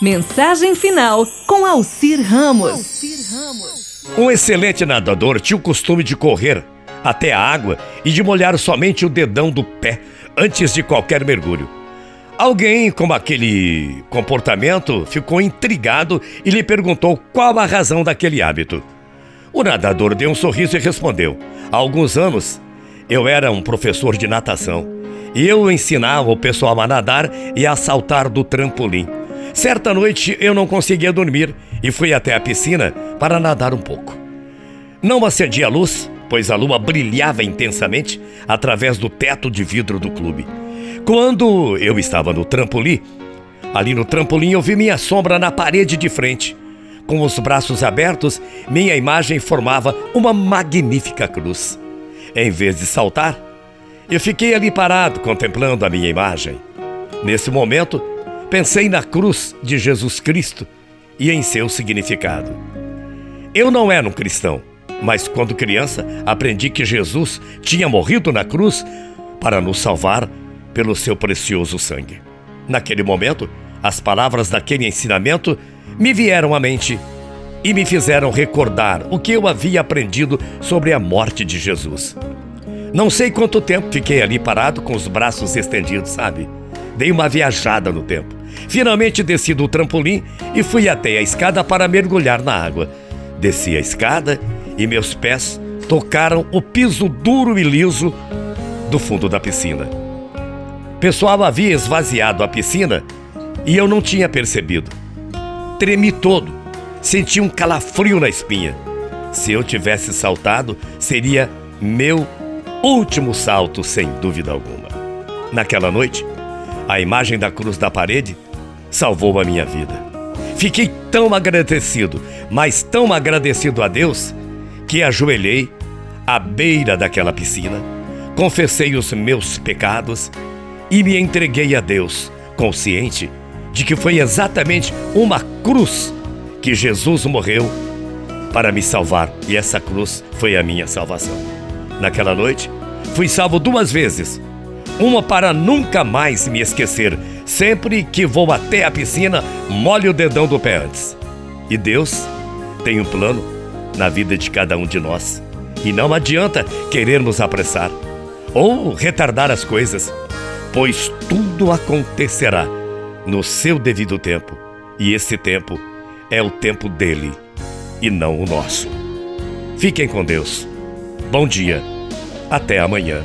Mensagem final com Alcir Ramos. Um excelente nadador tinha o costume de correr até a água e de molhar somente o dedão do pé antes de qualquer mergulho. Alguém com aquele comportamento ficou intrigado e lhe perguntou qual a razão daquele hábito. O nadador deu um sorriso e respondeu: Há alguns anos eu era um professor de natação e eu ensinava o pessoal a nadar e a saltar do trampolim. Certa noite eu não conseguia dormir e fui até a piscina para nadar um pouco. Não acendia a luz, pois a lua brilhava intensamente através do teto de vidro do clube. Quando eu estava no trampolim, ali no trampolim eu vi minha sombra na parede de frente. Com os braços abertos, minha imagem formava uma magnífica cruz. Em vez de saltar, eu fiquei ali parado contemplando a minha imagem. Nesse momento, pensei na cruz de Jesus Cristo e em seu significado. Eu não era um cristão, mas quando criança aprendi que Jesus tinha morrido na cruz para nos salvar pelo seu precioso sangue. Naquele momento, as palavras daquele ensinamento me vieram à mente e me fizeram recordar o que eu havia aprendido sobre a morte de Jesus. Não sei quanto tempo fiquei ali parado com os braços estendidos, sabe? Dei uma viajada no tempo. Finalmente desci do trampolim e fui até a escada para mergulhar na água. Desci a escada e meus pés tocaram o piso duro e liso do fundo da piscina. O pessoal havia esvaziado a piscina e eu não tinha percebido. Tremi todo, senti um calafrio na espinha. Se eu tivesse saltado, seria meu último salto, sem dúvida alguma. Naquela noite, a imagem da cruz da parede salvou a minha vida. Fiquei tão agradecido, mas tão agradecido a Deus, que ajoelhei à beira daquela piscina, confessei os meus pecados e me entreguei a Deus, consciente de que foi exatamente uma cruz que Jesus morreu para me salvar e essa cruz foi a minha salvação. Naquela noite, fui salvo duas vezes. Uma para nunca mais me esquecer. Sempre que vou até a piscina, molho o dedão do pé antes. E Deus tem um plano na vida de cada um de nós. E não adianta querermos apressar ou retardar as coisas, pois tudo acontecerá no seu devido tempo. E esse tempo é o tempo dele e não o nosso. Fiquem com Deus. Bom dia. Até amanhã.